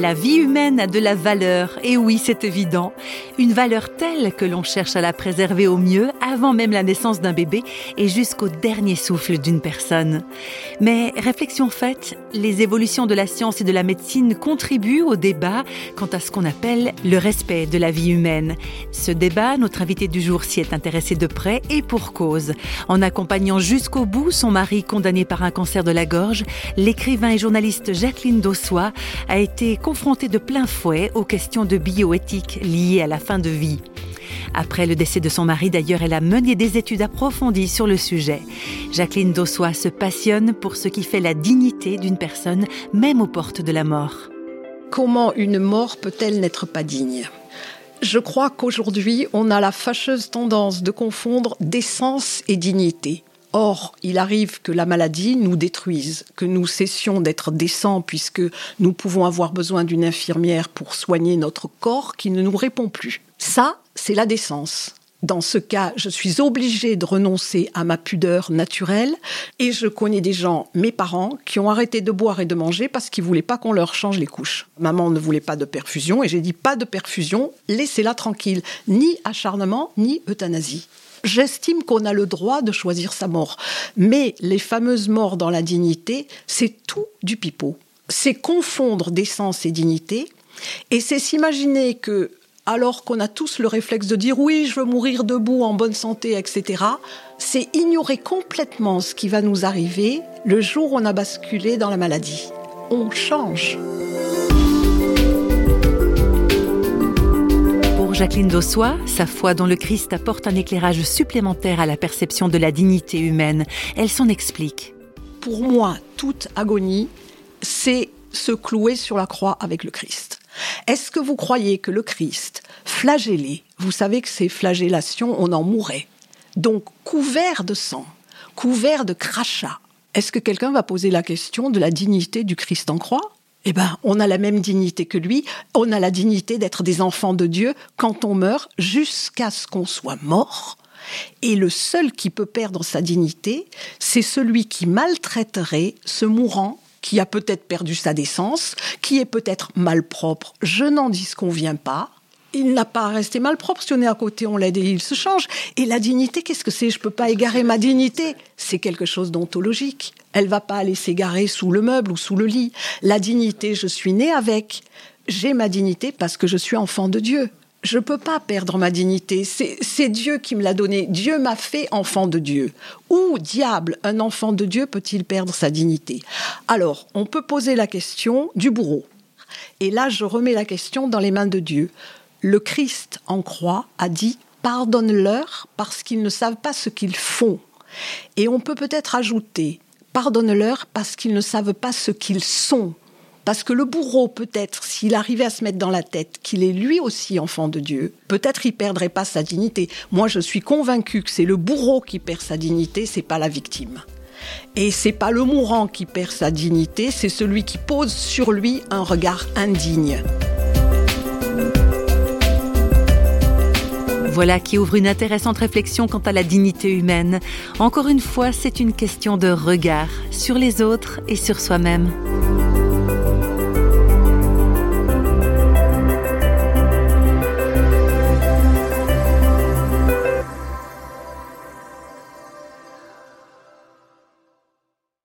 La vie humaine a de la valeur, et oui, c'est évident. Une valeur telle que l'on cherche à la préserver au mieux avant même la naissance d'un bébé et jusqu'au dernier souffle d'une personne. Mais réflexion faite, les évolutions de la science et de la médecine contribuent au débat quant à ce qu'on appelle le respect de la vie humaine. Ce débat, notre invité du jour s'y est intéressé de près et pour cause. En accompagnant jusqu'au bout son mari condamné par un cancer de la gorge, l'écrivain et journaliste Jacqueline Dossois a été confrontée de plein fouet aux questions de bioéthique liées à la fin de vie. Après le décès de son mari, d'ailleurs, elle a mené des études approfondies sur le sujet. Jacqueline Dossois se passionne pour ce qui fait la dignité d'une personne, même aux portes de la mort. Comment une mort peut-elle n'être pas digne? Je crois qu'aujourd'hui, on a la fâcheuse tendance de confondre décence et dignité. Or, il arrive que la maladie nous détruise, que nous cessions d'être décents puisque nous pouvons avoir besoin d'une infirmière pour soigner notre corps qui ne nous répond plus. Ça, c'est la décence. Dans ce cas, je suis obligée de renoncer à ma pudeur naturelle et je connais des gens, mes parents, qui ont arrêté de boire et de manger parce qu'ils voulaient pas qu'on leur change les couches. Maman ne voulait pas de perfusion et j'ai dit pas de perfusion, laissez-la tranquille, ni acharnement, ni euthanasie. J'estime qu'on a le droit de choisir sa mort. Mais les fameuses morts dans la dignité, c'est tout du pipeau. C'est confondre décence et dignité. Et c'est s'imaginer que, alors qu'on a tous le réflexe de dire oui, je veux mourir debout, en bonne santé, etc., c'est ignorer complètement ce qui va nous arriver le jour où on a basculé dans la maladie. On change. Jacqueline Dossois, sa foi dans le Christ apporte un éclairage supplémentaire à la perception de la dignité humaine. Elle s'en explique. Pour moi, toute agonie, c'est se clouer sur la croix avec le Christ. Est-ce que vous croyez que le Christ, flagellé, vous savez que ces flagellations, on en mourait, donc couvert de sang, couvert de crachats, est-ce que quelqu'un va poser la question de la dignité du Christ en croix? Eh ben, on a la même dignité que lui, on a la dignité d'être des enfants de Dieu quand on meurt jusqu'à ce qu'on soit mort. Et le seul qui peut perdre sa dignité, c'est celui qui maltraiterait ce mourant qui a peut-être perdu sa décence, qui est peut-être malpropre, je n'en dis qu'on vient pas, il n'a pas à rester malpropre. Si on est à côté, on l'aide et il se change. Et la dignité, qu'est-ce que c'est? Je peux pas égarer ma dignité. C'est quelque chose d'ontologique. Elle va pas aller s'égarer sous le meuble ou sous le lit. La dignité, je suis né avec. J'ai ma dignité parce que je suis enfant de Dieu. Je peux pas perdre ma dignité. C'est Dieu qui me l'a donnée. Dieu m'a fait enfant de Dieu. Où, diable, un enfant de Dieu peut-il perdre sa dignité? Alors, on peut poser la question du bourreau. Et là, je remets la question dans les mains de Dieu le Christ en croix a dit pardonne-leur parce qu'ils ne savent pas ce qu'ils font. Et on peut peut-être ajouter pardonne-leur parce qu'ils ne savent pas ce qu'ils sont. Parce que le bourreau, peut-être, s'il arrivait à se mettre dans la tête qu'il est lui aussi enfant de Dieu, peut-être il perdrait pas sa dignité. Moi, je suis convaincu que c'est le bourreau qui perd sa dignité, c'est pas la victime. Et c'est pas le mourant qui perd sa dignité, c'est celui qui pose sur lui un regard indigne. Voilà qui ouvre une intéressante réflexion quant à la dignité humaine. Encore une fois, c'est une question de regard sur les autres et sur soi-même.